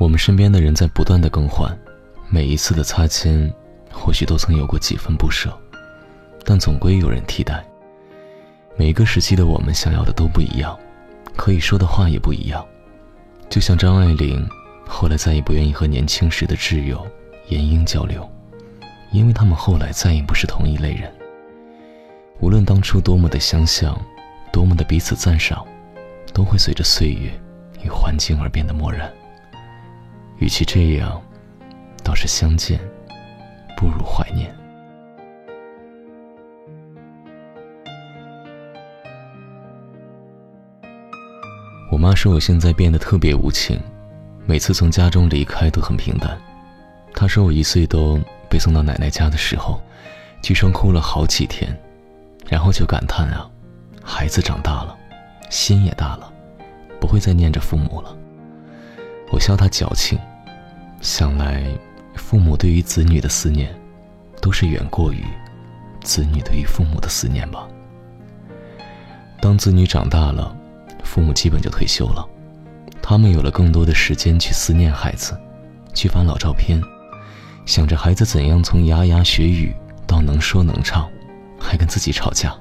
我们身边的人在不断的更换，每一次的擦肩，或许都曾有过几分不舍，但总归有人替代。每一个时期的我们想要的都不一样，可以说的话也不一样。就像张爱玲，后来再也不愿意和年轻时的挚友严英交流，因为他们后来再也不是同一类人。无论当初多么的相像，多么的彼此赞赏，都会随着岁月与环境而变得漠然。与其这样，倒是相见不如怀念。我妈说我现在变得特别无情，每次从家中离开都很平淡。她说我一岁多被送到奶奶家的时候，据说哭了好几天。然后就感叹啊，孩子长大了，心也大了，不会再念着父母了。我笑他矫情，想来父母对于子女的思念，都是远过于子女对于父母的思念吧。当子女长大了，父母基本就退休了，他们有了更多的时间去思念孩子，去翻老照片，想着孩子怎样从牙牙学语到能说能唱。还跟自己吵架，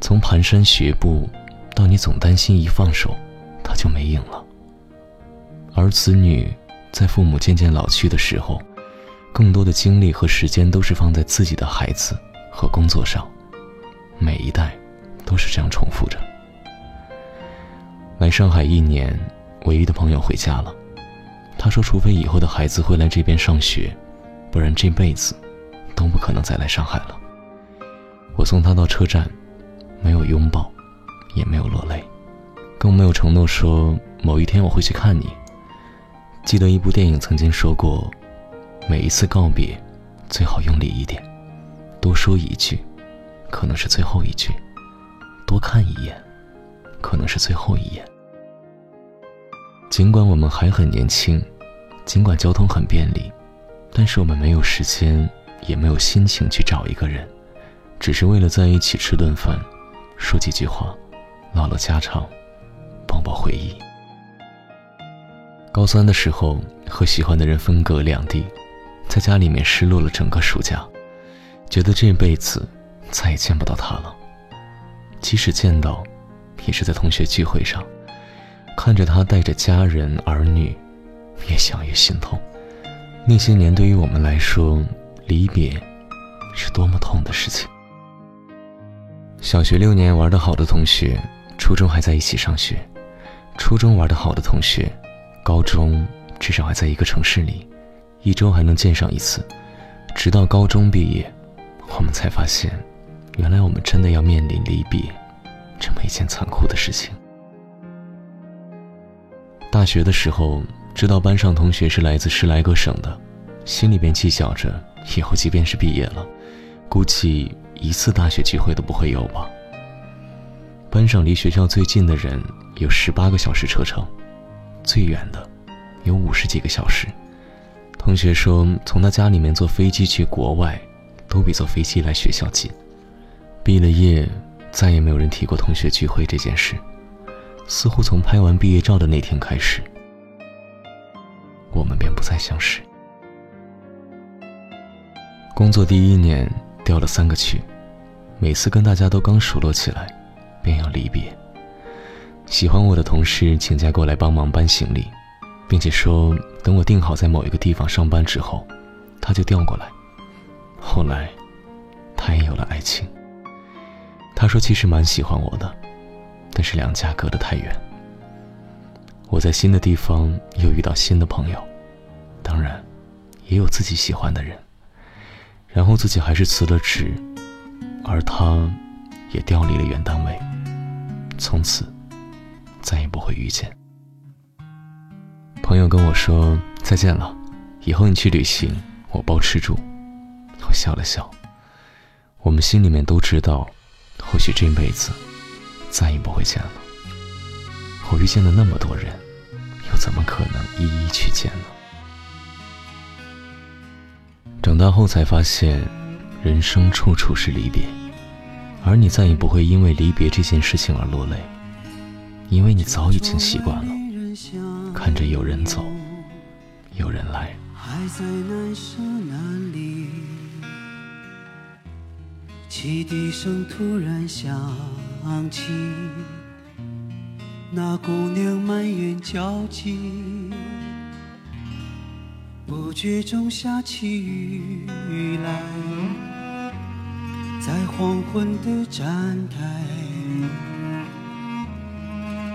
从蹒跚学步，到你总担心一放手，他就没影了。而子女在父母渐渐老去的时候，更多的精力和时间都是放在自己的孩子和工作上。每一代都是这样重复着。来上海一年，唯一的朋友回家了，他说，除非以后的孩子会来这边上学，不然这辈子都不可能再来上海了。我送他到车站，没有拥抱，也没有落泪，更没有承诺说某一天我会去看你。记得一部电影曾经说过，每一次告别，最好用力一点，多说一句，可能是最后一句；多看一眼，可能是最后一眼。尽管我们还很年轻，尽管交通很便利，但是我们没有时间，也没有心情去找一个人。只是为了在一起吃顿饭，说几句话，唠唠家常，抱抱回忆。高三的时候和喜欢的人分隔两地，在家里面失落了整个暑假，觉得这辈子再也见不到他了。即使见到，也是在同学聚会上，看着他带着家人儿女，越想越心痛。那些年对于我们来说，离别是多么痛的事情。小学六年玩得好的同学，初中还在一起上学；初中玩得好的同学，高中至少还在一个城市里，一周还能见上一次。直到高中毕业，我们才发现，原来我们真的要面临离别这么一件残酷的事情。大学的时候，知道班上同学是来自十来个省的，心里边计较着，以后即便是毕业了，估计。一次大学聚会都不会有吧？班上离学校最近的人有十八个小时车程，最远的有五十几个小时。同学说，从他家里面坐飞机去国外，都比坐飞机来学校近。毕了业，再也没有人提过同学聚会这件事。似乎从拍完毕业照的那天开始，我们便不再相识。工作第一年。调了三个区，每次跟大家都刚熟络起来，便要离别。喜欢我的同事请假过来帮忙搬行李，并且说等我定好在某一个地方上班之后，他就调过来。后来，他也有了爱情。他说其实蛮喜欢我的，但是两家隔得太远。我在新的地方又遇到新的朋友，当然，也有自己喜欢的人。然后自己还是辞了职，而他，也调离了原单位，从此，再也不会遇见。朋友跟我说再见了，以后你去旅行，我包吃住。我笑了笑，我们心里面都知道，或许这辈子，再也不会见了。我遇见了那么多人，又怎么可能一一去见呢？长大后才发现，人生处处是离别，而你再也不会因为离别这件事情而落泪，因为你早已经习惯了看着有人走，有人来。还在难舍难离，汽笛声突然响起，那姑娘满眼焦急，不觉中下起雨来，在黄昏的站台，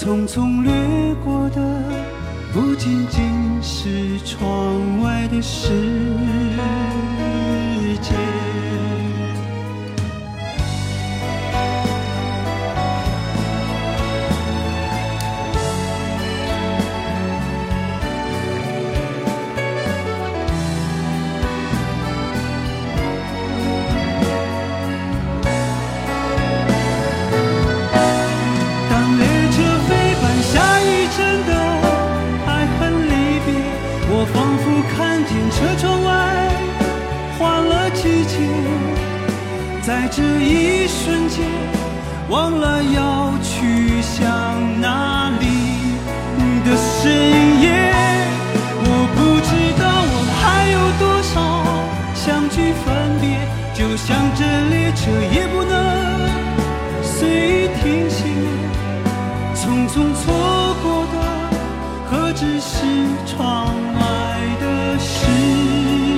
匆匆掠过的，不仅仅是窗外的事。这一瞬间，忘了要去向哪里的深夜。我不知道我还有多少相聚分别，就像这列车也不能随意停歇。匆匆错过的，何止是窗外的世